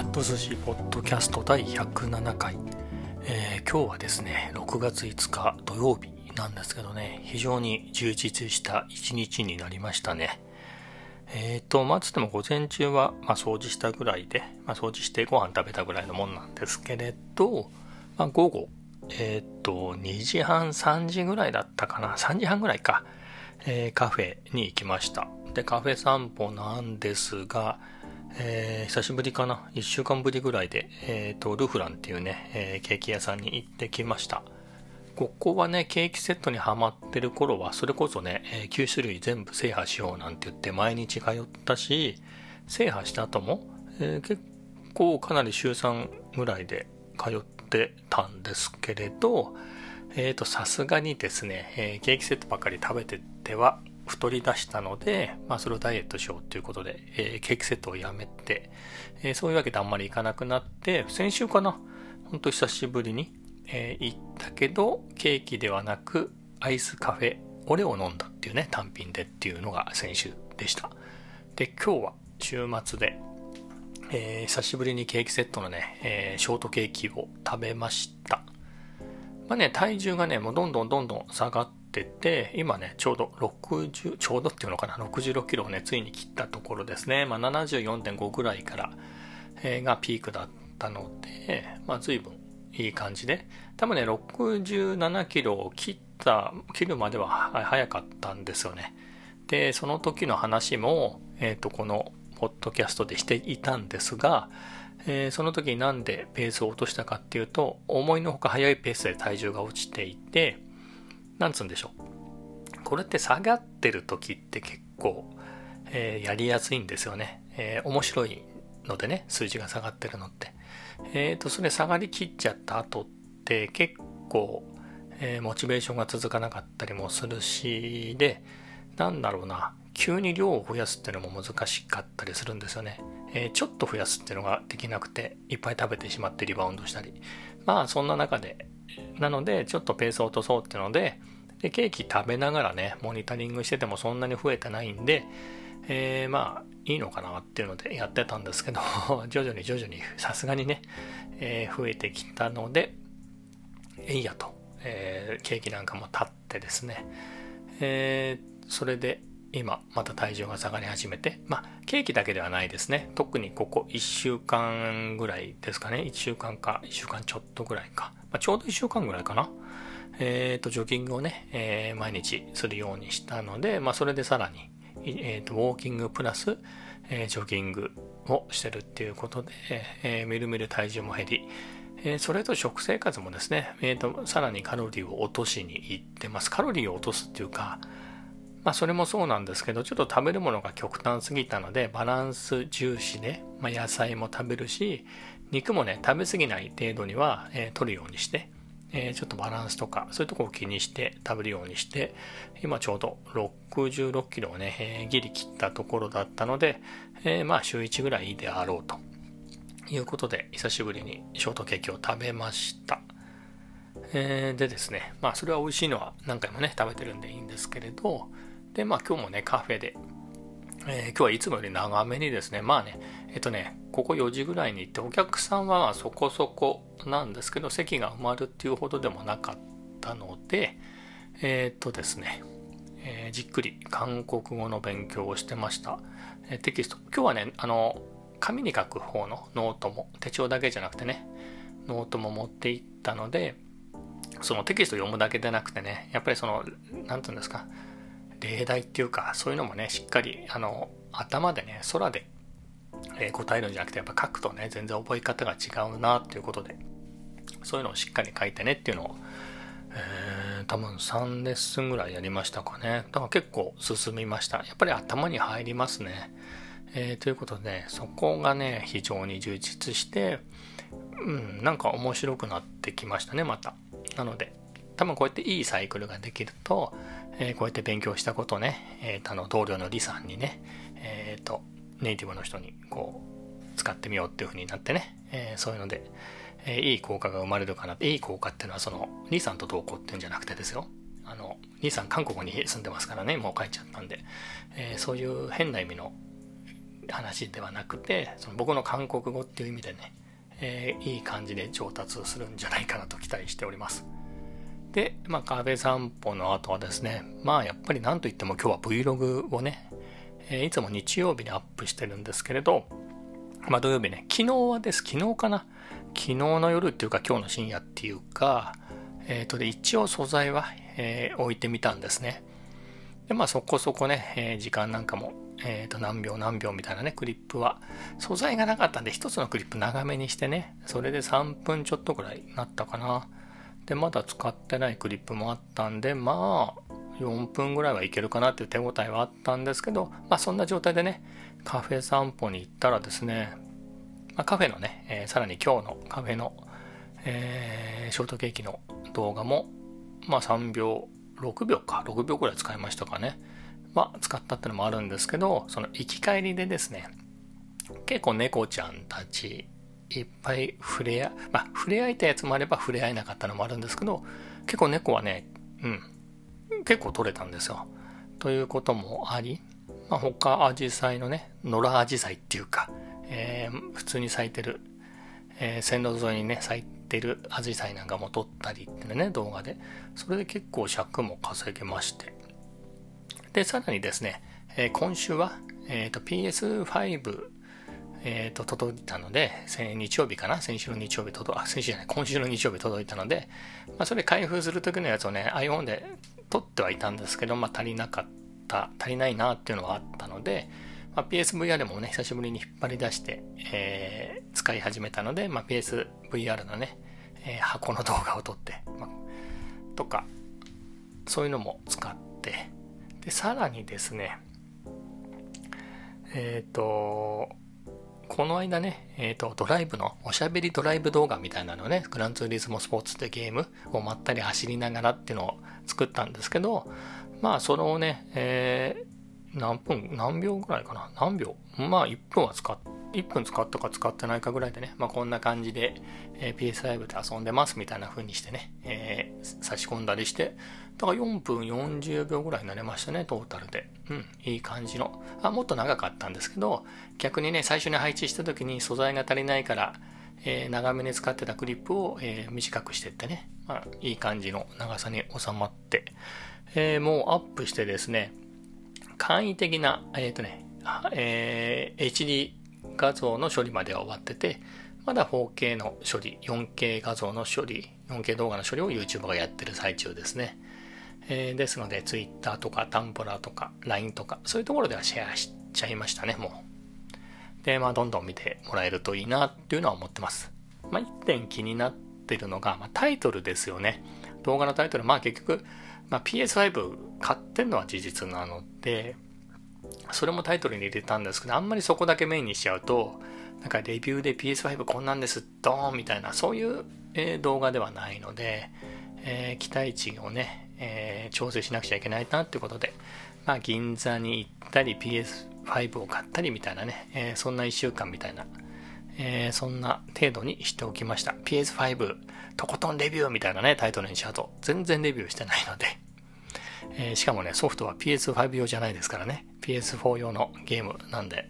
ット寿司ポッドキャスト第107回、えー、今日はですね6月5日土曜日なんですけどね非常に充実した一日になりましたね。えっ、ー、とまずでも午前中は、まあ、掃除したぐらいで、まあ、掃除してご飯食べたぐらいのもんなんですけれど、まあ、午後えっ、ー、と2時半3時ぐらいだったかな。3時半ぐらいか、え、カフェに行きました。でカフェ散歩なんですがえー、久しぶりかな。1週間ぶりぐらいで、えーと、ルフランっていうね、えー、ケーキ屋さんに行ってきました。ここはねケーキセットにはまってる頃はそれこそね、え、9種類全部制覇しようなんて言って毎日通ったし制覇した後も、え、結構かなり週3ぐらいで通ってたんですけれどえーとさすがにですね、え、ケーキセットばっかり食べてては太り出したので、まあ、それをダイエットしようということで、えー、ケーキセットをやめて、えー、そういうわけであんまり行かなくなって、先週かな、ほんと久しぶりに、えー、行ったけど、ケーキではなく、アイスカフェ、オレを飲んだっていうね、単品でっていうのが先週でした。で、今日は週末で、えー、久しぶりにケーキセットのね、えー、ショートケーキを食べました。まあね、体重がね、もうどんどんどんどん下がっってて、今ね、ちょうど60、ちょうどっていうのかな、66キロをね、ついに切ったところですね。まあ、74.5ぐらいから、えー、がピークだったので、まあ、随分いい感じで、多分ね、67キロを切った、切るまでは早かったんですよね。で、その時の話も、えっ、ー、と、この、ポッドキャストでしていたんですが、えー、その時になんでペースを落としたかっていうと、思いのほか速いペースで体重が落ちていて、なんつうんでしょう。これって下がってる時って結構、えー、やりやすいんですよね。えー、面白いのでね、数字が下がってるのって。えっ、ー、と、それ下がりきっちゃった後って結構、えー、モチベーションが続かなかったりもするし、で、なんだろうな、急に量を増やすっていうのも難しかったりするんですよね。えー、ちょっと増やすっていうのができなくて、いっぱい食べてしまってリバウンドしたり。まあ、そんな中で、なので、ちょっとペースを落とそうっていうので、で、ケーキ食べながらね、モニタリングしててもそんなに増えてないんで、えー、まあ、いいのかなっていうのでやってたんですけど、徐々に徐々にさすがにね、えー、増えてきたので、えいやと、えー、ケーキなんかも立ってですね、えー、それで今また体重が下がり始めて、まあ、ケーキだけではないですね。特にここ1週間ぐらいですかね。1週間か、1週間ちょっとぐらいか。まあ、ちょうど1週間ぐらいかな。えっ、ー、と、ジョギングをね、えー、毎日するようにしたので、まあ、それでさらに、え、ー、と、ウォーキングプラス、えジョギングをしてるっていうことで、えみるみる体重も減り、えそれと食生活もですね、えっ、と、さらにカロリーを落としにいってます。カロリーを落とすっていうか、まあそれもそうなんですけど、ちょっと食べるものが極端すぎたので、バランス重視で、まあ、野菜も食べるし、肉もね、食べ過ぎない程度には、えー、取るようにして、えー、ちょっとバランスとか、そういうとこを気にして食べるようにして、今ちょうど66キロをね、えー、ギリ切ったところだったので、えー、まあ週1ぐらいいいであろうということで、久しぶりにショートケーキを食べました。えー、でですね、まあそれは美味しいのは何回もね、食べてるんでいいんですけれど、で、まあ今日もね、カフェで、えー、今日はいつもより長めにですね、まあね、えっとね、ここ4時ぐらいに行って、お客さんはそこそこなんですけど、席が埋まるっていうほどでもなかったので、えー、っとですね、えー、じっくり韓国語の勉強をしてました。えテキスト。今日はね、あの、紙に書く方のノートも、手帳だけじゃなくてね、ノートも持って行ったので、そのテキスト読むだけでなくてね、やっぱりその、なんていうんですか、例題っていうか、そういうのもね、しっかり、あの、頭でね、空で、え答えるんじゃなくて、やっぱ書くとね、全然覚え方が違うなっていうことで、そういうのをしっかり書いてねっていうのを、えー、多分3レッスンぐらいやりましたかね。だから結構進みました。やっぱり頭に入りますね。えー、ということで、そこがね、非常に充実して、うん、なんか面白くなってきましたね、また。なので、多分こうやっていいサイクルができると、えー、こうやって勉強したことね、えー、あの同僚の李さんにね、えっ、ー、と、ネイティブの人にこう、使ってみようっていう風になってね、えそういうので、えいい効果が生まれるかな。いい効果っていうのはその、李さんと同行っていうんじゃなくてですよ。あの、李さん韓国に住んでますからね、もう帰っちゃったんで、えそういう変な意味の、話ではなくてその僕の韓国語っていう意味でね、え、いい感じで上達するんじゃないかなと期待しておりますで、まあ、カフェ散歩の後はですねまあやっぱり何といっても今日は Vlog をね、えー、いつも日曜日にアップしてるんですけれどまあ土曜日ね昨日はです昨日かな昨日の夜っていうか今日の深夜っていうかえっ、ー、とで一応素材は、えー、置いてみたんですね。でまあそこそこね、え、時間なんかもえー、と何秒何秒みたいなねクリップは素材がなかったんで1つのクリップ長めにしてねそれで3分ちょっとぐらいなったかな。でまだ使ってないクリップもあったんでまあ4分ぐらいはいけるかなっていう手応えはあったんですけどまあそんな状態でねカフェ散歩に行ったらですね、まあ、カフェのね、えー、さらに今日のカフェの、えー、ショートケーキの動画もまあ3秒6秒か6秒ぐらい使いましたかね。は使ったってのもあるんですけど、その行き帰りでですね、結構猫ちゃんたちいっぱい触れ合、まあ、触れ合いたやつもあれば触れ合えなかったのもあるんですけど、結構猫はね、うん、結構取れたんですよ。ということもあり、まあ、他アジサイのね、野良アジサイっていうか、えー、普通に咲いてる、えー、線路沿いにね、咲いてるアジサイなんかも撮ったりってね、動画で。それで結構尺も稼げまして。で、さらにですね、えー、今週は、えーと、PS5、えーと、届いたので、日曜日かな？先週の日曜日届あ、先週じゃない、今週の日曜日届いたので、まあ、それ開封する時のやつをね、iPhone で撮ってはいたんですけど、まあ、足りなかった、足りないなっていうのはあったので、まあ、PSVR もね、久しぶりに引っ張り出して、えー、使い始めたので、まあ、PSVR のね、えー、箱の動画を撮って、まあ、とか、そういうのも使って、で、さらにですね、えっ、ー、と、この間ね、えっ、ー、と、ドライブの、おしゃべりドライブ動画みたいなのね、グランツーリズムスポーツってゲームをまったり走りながらっていうのを作ったんですけど、まあ、それをね、えー、何分、何秒ぐらいかな？何秒？まあ、1分は使っ、1分使ったか使ってないかぐらいでね、まあ、こんな感じで、えー、PS5 で遊んでますみたいな風にしてね、えー、差し込んだりして、だから4分40秒ぐらいになりましたね、トータルで。うん、いい感じの。あ、もっと長かったんですけど、逆にね、最初に配置した時に素材が足りないから、えー、長めに使ってたクリップを、えー、短くしてってね、まあ、いい感じの長さに収まって、えー、もうアップしてですね、簡易的な、えっ、とね、え HD 画像の処理までは終わってて、まだ 4K の処理、4K 画像の処理、4K 動画の処理を YouTube がやってる最中ですね。えー、ですので Twitter とかタンブラーとか LINE とかそういうところではシェアしちゃいましたねもう。でまあどんどん見てもらえるといいなっていうのは思ってます。まあ1点気になってるのが、まあ、タイトルですよね。動画のタイトルまあ結局、まあ、PS5 買ってんのは事実なのでそれもタイトルに入れたんですけどあんまりそこだけメインにしちゃうとなんかレビューで PS5 こんなんですドーンみたいなそういう、え、動画ではないので、えー、期待値をねえー、調整しなくちゃいけないなってことで、まあ、銀座に行ったり PS5 を買ったりみたいなね、え、そんな1週間みたいな、え、そんな程度にしておきました。PS5 とことんレビューみたいなね、タイトルにしちゃうと全然レビューしてないので、えー、しかもね、ソフトは PS5 用じゃないですからね、PS4 用のゲームなんで、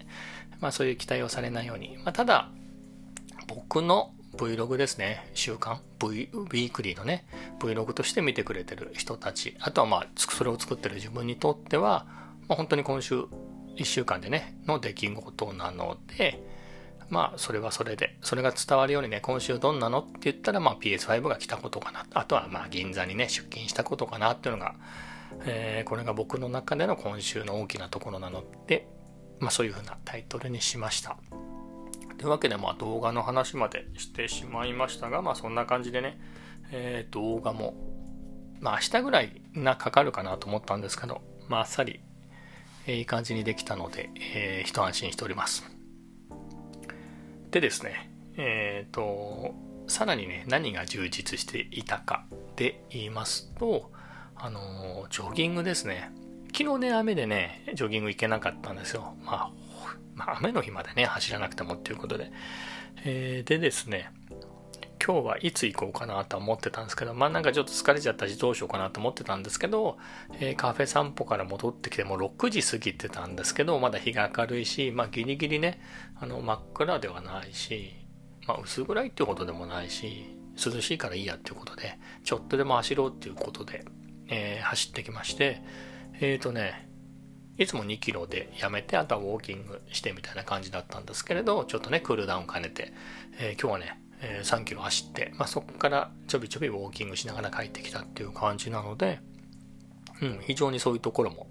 まあそういう期待をされないように、まあただ、僕の Vlog ですね、週間、v、ウィークリーのね、Vlog として見てくれてる人たち、あとはまあ、それを作ってる自分にとっては、まあ、本当に今週1週間でね、の出来事なので、まあ、それはそれで、それが伝わるようにね、今週どんなのって言ったら、まあ、PS5 が来たことかな。あとは、まあ、銀座にね、出勤したことかなっていうのが、えー、これが僕の中での今週の大きなところなので、まあ、そういうふうなタイトルにしました。というわけで、まあ、動画の話までしてしまいましたが、まあ、そんな感じでね、えー、動画も、まあ、明日ぐらいなかかるかなと思ったんですけど、まあ、あっさり、えー、いい感じにできたので、えー、一安心しております。でですね、えっ、ー、と、さらにね、何が充実していたかで言いますと、あのジョギングですね。昨日ね、雨でね、ジョギング行けなかったんですよ。まあ、まあ、雨の日までね、走らなくてもっていうことで。えー、でですね、今日はいつ行こうかなと思ってたんですけど、まあなんかちょっと疲れちゃったしどうしようかなと思ってたんですけど、えー、カフェ散歩から戻ってきてもう6時過ぎてたんですけど、まだ日が明るいし、まあギリギリね、あの真っ暗ではないし、まあ薄暗いっていうことでもないし、涼しいからいいやっていうことで、ちょっとでも走ろうっていうことで、えー、走ってきまして、えっ、ー、とね、いつも2キロでやめて、あとはウォーキングしてみたいな感じだったんですけれど、ちょっとね、クールダウン兼ねて、えー、今日はね、え3キロ走って、まあ、そこからちょびちょびウォーキングしながら帰ってきたっていう感じなので、うん、非常にそういうところも、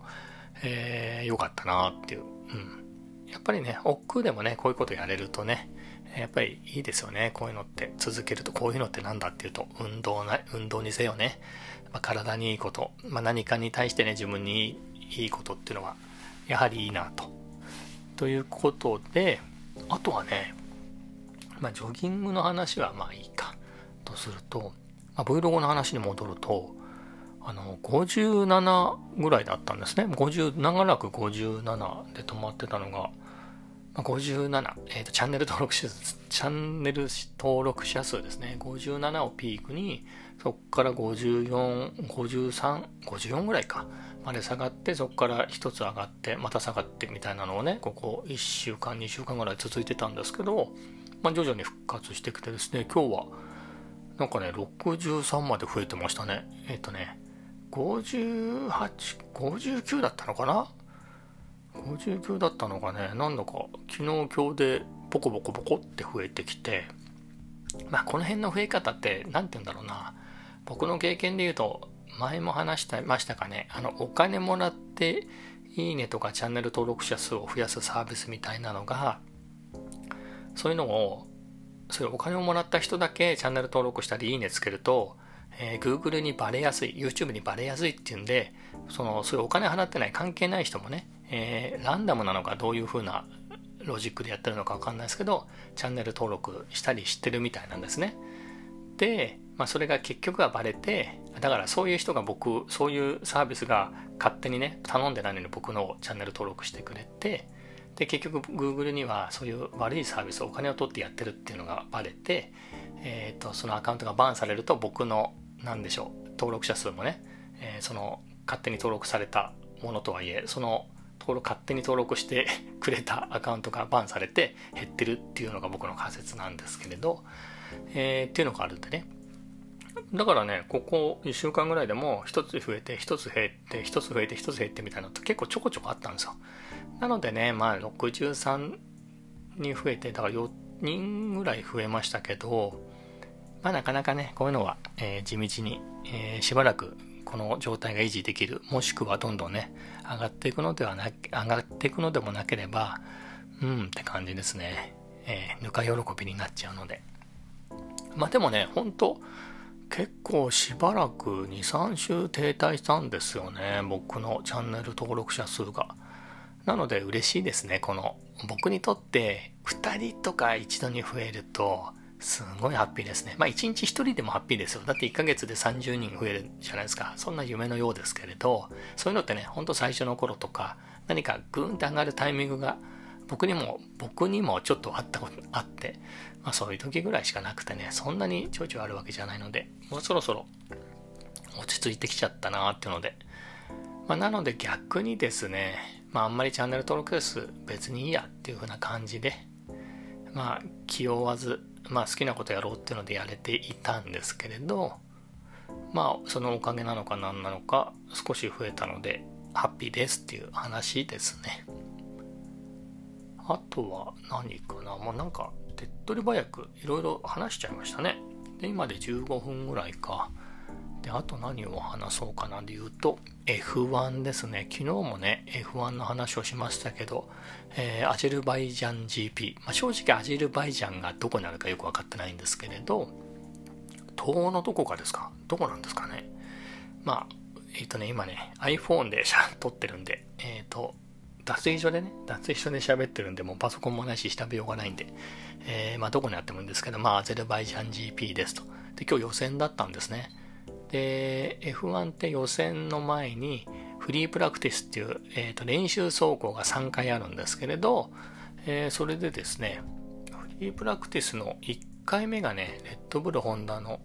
えー、良かったなっていう、うん。やっぱりね、億劫でもね、こういうことやれるとね、やっぱりいいですよね。こういうのって続けると、こういうのって何だっていうと、運動な、運動にせよね、まあ、体にいいこと、まあ、何かに対してね、自分にいいことっていうのは、やはりいいなと。ということで、あとはね、まあ、ジョギングの話はまあいいかとすると、まあ、Vlog の話に戻ると、あの、57ぐらいだったんですね。50、長らく57で止まってたのが、57、えっ、ー、と、チャンネル登録者数、チャンネル登録者数ですね。57をピークに、そこから54、53、54ぐらいか、まで下がって、そこから1つ上がって、また下がってみたいなのをね、ここ1週間、2週間ぐらい続いてたんですけど、まあ、徐々に復活してきてですね、今日は、なんかね、63まで増えてましたね。えっ、ー、とね、58、59だったのかな ?59 だったのがね、なんだか昨日今日でポコポコポコって増えてきて、まあこの辺の増え方って、何て言うんだろうな、僕の経験で言うと、前も話してましたかね、あの、お金もらって、いいねとかチャンネル登録者数を増やすサービスみたいなのが、そういうのを、それお金をもらった人だけチャンネル登録したりいいねつけると、えー、Google にバレやすい、YouTube にバレやすいっていうんで、その、そういうお金払ってない関係ない人もね、えー、ランダムなのかどういう風なロジックでやってるのかわかんないですけど、チャンネル登録したりしてるみたいなんですね。で、まあ、それが結局はバレて、だからそういう人が僕、そういうサービスが勝手にね、頼んでないのに僕のチャンネル登録してくれて、で結局 Google にはそういう悪いサービスお金を取ってやってるっていうのがバレて、えーと、そのアカウントがバンされると僕の何でしょう登録者数もね、えー、その勝手に登録されたものとはいえその登録勝手に登録して くれたアカウントがバンされて減ってるっていうのが僕の仮説なんですけれど、えー、っていうのがあるんでねだからね、ここ1週間ぐらいでも1つ増えて、1つ減って、1つ増えて、1つ減ってみたいなのって結構ちょこちょこあったんですよ。なのでね、まあ63に増えて、だから4人ぐらい増えましたけど、まあなかなかね、こういうのは、えー、地道に、えー、しばらくこの状態が維持できる、もしくはどんどんね、上がっていくのではな、上がっていくのでもなければ、うんって感じですね。えー、ぬか喜びになっちゃうので。まあでもね、本当結構しばらく2、3週停滞したんですよね。僕のチャンネル登録者数が。なので嬉しいですね。この僕にとって2人とか一度に増えるとすごいハッピーですね。まあ1日1人でもハッピーですよ。だって1ヶ月で30人増えるじゃないですか。そんな夢のようですけれど、そういうのってね、ほんと最初の頃とか何かグーンって上がるタイミングが僕にも、僕にもちょっとあったことあって、まあそういう時ぐらいしかなくてね、そんなにちょいちょいあるわけじゃないので、もうそろそろ落ち着いてきちゃったなーっていうので、まあなので逆にですね、まああんまりチャンネル登録数別にいいやっていう風な感じで、まあ気負わず、まあ好きなことやろうっていうのでやれていたんですけれど、まあそのおかげなのか何なのか少し増えたのでハッピーですっていう話ですね。あとは何かな？もうなんか手っ取り早くいろいろ話しちゃいましたね。で、今で15分ぐらいか。で、あと何を話そうかなで言うと、F1 ですね。昨日もね、F1 の話をしましたけど、えー、アジルバイジャン GP。まあ、正直アジルバイジャンがどこにあるかよくわかってないんですけれど、東のどこかですか？どこなんですかね？まあ、えっ、ー、とね、今ね、iPhone で撮ってるんで、えっ、ー、と、脱衣所でね、脱衣所で喋ってるんで、もうパソコンもないし調べようがないんで、えー、まあどこにあってもいいんですけど、まあアゼルバイジャン GP ですと。で、今日予選だったんですね。で、F1 って予選の前にフリープラクティスっていう、えー、と練習走行が3回あるんですけれど、えー、それでですね、フリープラクティスの1回目がね、レッドブルホンダの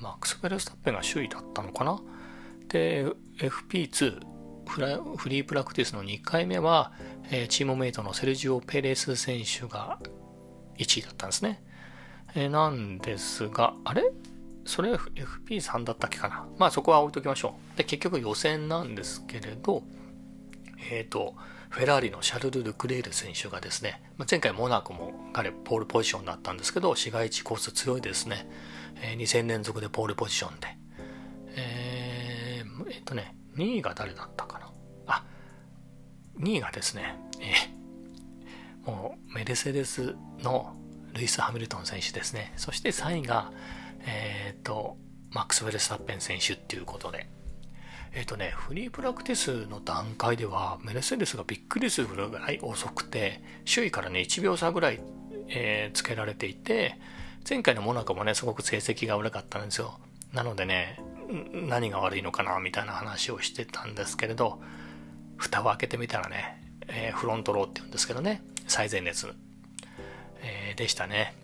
マックス・フェルスタッペンが首位だったのかな？で、FP2、フフリープラクティスの2回目は、えー、チームメイトのセルジオ・ペレス選手が1位だったんですね。えー、なんですが、あれ？それ FP3 だったっけかなまあそこは置いときましょう。で、結局予選なんですけれど、えっ、ー、と、フェラーリのシャルル・ルクレール選手がですね、ま前回モナコも彼ポールポジションだったんですけど、市街地コース強いですね。えー、2戦連続でポールポジションで。えー、えっ、ー、とね、2位が誰だったかなあ、2位がですね、えー、もうメルセデスのルイス・ハミルトン選手ですね。そして3位が、えっ、ー、と、マックス・ウェルスタッペン選手っていうことで。えっ、ー、とね、フリープラクティスの段階では、メルセデスがびっくりするぐらい遅くて、周囲からね、1秒差ぐらい、えー、つけられていて、前回のモナコもね、すごく成績が悪かったんですよ。なのでね、何が悪いのかな、みたいな話をしてたんですけれど、蓋を開けてみたらね、えー、フロントローって言うんですけどね、最前列えー、でしたね。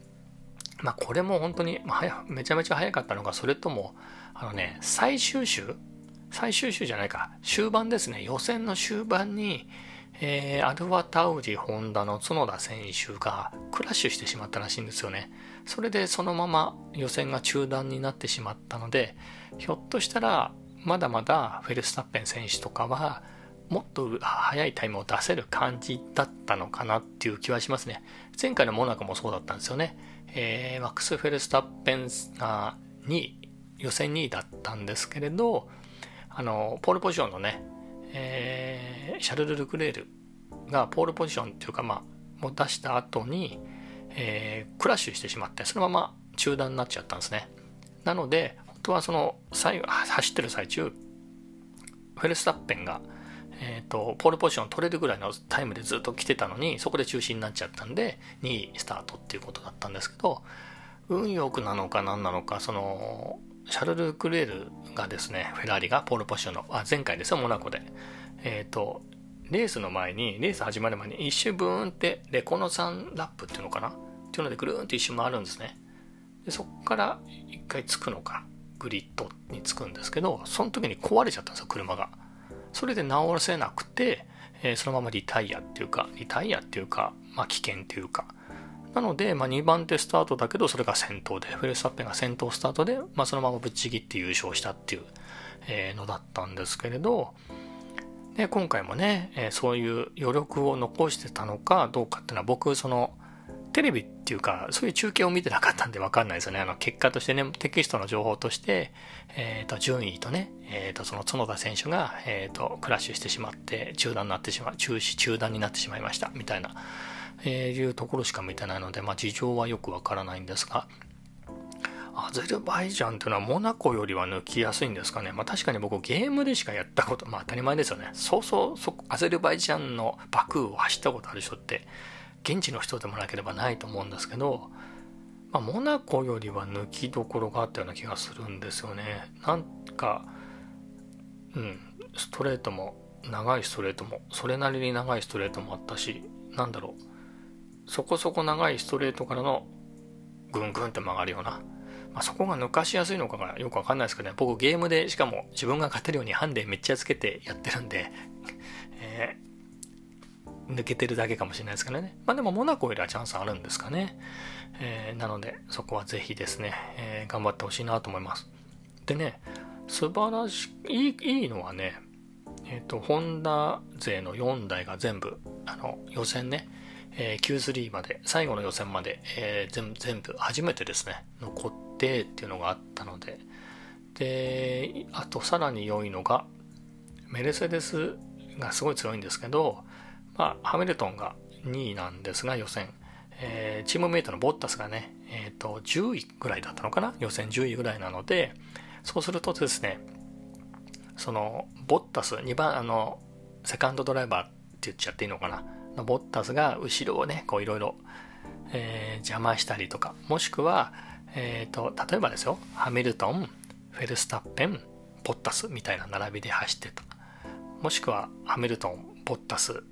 まあ、これも本当に、まあ、めちゃめちゃ早かったのか、それとも、あのね、最終週？最終週じゃないか、終盤ですね、予選の終盤に、えー、アルファタウリ・ホンダの角田選手がクラッシュしてしまったらしいんですよね。それでそのまま予選が中断になってしまったので、ひょっとしたら、まだまだフェルスタッペン選手とかは、もっと速いタイムを出せる感じだったのかなっていう気はしますね。前回のモナコもそうだったんですよね。えー、マックス・フェルスタッペンが2位、予選2位だったんですけれど、あの、ポールポジションのね、えー、シャルル・ルクレールがポールポジションっていうか、まあ、もう出した後に、えー、クラッシュしてしまって、そのまま中断になっちゃったんですね。なので、本当はその、最後、走ってる最中、フェルスタッペンが、えっ、ー、と、ポールポジション取れるぐらいのタイムでずっと来てたのに、そこで中止になっちゃったんで、2位スタートっていうことだったんですけど、運よくなのか何なのか、その、シャルル・クレールがですね、フェラーリがポールポジションの、あ、前回ですよ、モナコで。えっ、ー、と、レースの前に、レース始まる前に一周ブーンってレコノサンラップっていうのかなっていうのでぐるーんって一周回るんですね。でそこから一回着くのか、グリッドに着くんですけど、その時に壊れちゃったんですよ、車が。それで直せなくて、えー、そのままリタイアっていうか、リタイアっていうか、まあ危険っていうか、なので、まあ、2番手スタートだけど、それが先頭で、フェルスタッペンが先頭スタートで、まあ、そのままぶっちぎって優勝したっていう、えー、のだったんですけれど、で今回もね、えー、そういう余力を残してたのかどうかっていうのは、僕、その、テレビっていうか、そういう中継を見てなかったんでわかんないですよね。あの、結果としてね、テキストの情報として、えっ、ー、と、順位とね、えっ、ー、と、その角田選手が、えっ、ー、と、クラッシュしてしまって、中断になってしまう、中止、中断になってしまいました、みたいな、えいうところしか見てないので、まあ、事情はよくわからないんですが、アゼルバイジャンっていうのはモナコよりは抜きやすいんですかね。まあ確かに僕ゲームでしかやったこと、まあ当たり前ですよね。そうそうそ、アゼルバイジャンのバクーを走ったことある人って現地の人でもなければないと思うんですけど、まあ、モナコよりは抜きどころがあったような気がするんですよね。なんか、うん、ストレートも、長いストレートも、それなりに長いストレートもあったし、なんだろう、そこそこ長いストレートからのぐんぐんって曲がるような、まあ、そこが抜かしやすいのかがよくわかんないですけどね、僕ゲームでしかも自分が勝てるようにハンデめっちゃつけてやってるんで、え抜けてるだけかもしれないですけどね。まあでもモナコよりはチャンスあるんですかね。えー、なので、そこはぜひですね、えー、頑張ってほしいなと思います。でね、素晴らしい、いいのはね、えっ、ー、と、ホンダ勢の4台が全部、あの、予選ね、えー、Q3 まで、最後の予選まで、えー、全、全部、初めてですね、残ってっていうのがあったので、で、あとさらに良いのが、メルセデスがすごい強いんですけど、まあ、ハミルトンが2位なんですが、予選。えー、チームメイトのボッタスがね、えっ、ー、と、10位ぐらいだったのかな？予選10位ぐらいなので、そうするとですね、その、ボッタス、2番、あの、セカンドドライバーって言っちゃっていいのかな？のボッタスが後ろをね、こういろいろ、えー、邪魔したりとか、もしくは、えっ、ー、と、例えばですよ、ハミルトン、フェルスタッペン、ボッタスみたいな並びで走ってた。もしくは、ハミルトン、ボッタス、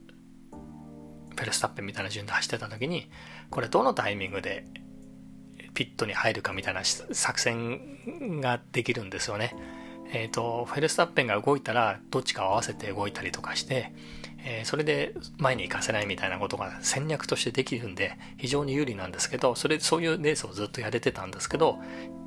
フェルスタッペンみたいな順で走ってた時に、これどのタイミングでピットに入るかみたいな作戦ができるんですよね。えっ、ー、と、フェルスタッペンが動いたら、どっちかを合わせて動いたりとかして、えー、それで前に行かせないみたいなことが戦略としてできるんで、非常に有利なんですけど、それ、そういうレースをずっとやれてたんですけど、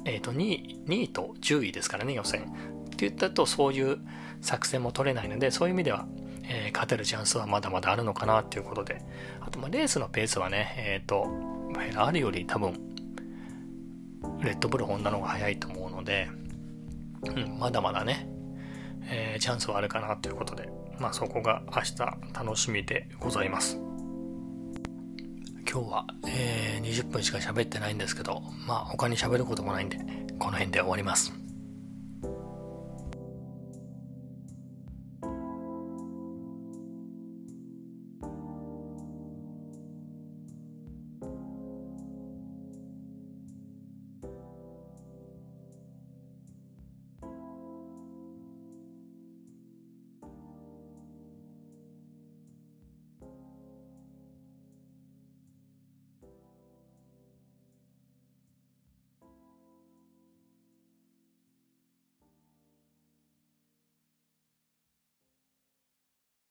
えっ、ー、と、2位、2位と10位ですからね、予選。って言ったと、そういう作戦も取れないので、そういう意味では、えー、勝てるチャンスはまだまだあるのかなっていうことで。あと、まレースのペースはね、えっ、ー、と、フェラーリより多分、レッドブルホンダの方が早いと思うので、うん、まだまだね、えー、チャンスはあるかなということで、まあそこが明日楽しみでございます。今日は、えー、20分しか喋ってないんですけど、まあ他に喋ることもないんで、この辺で終わります。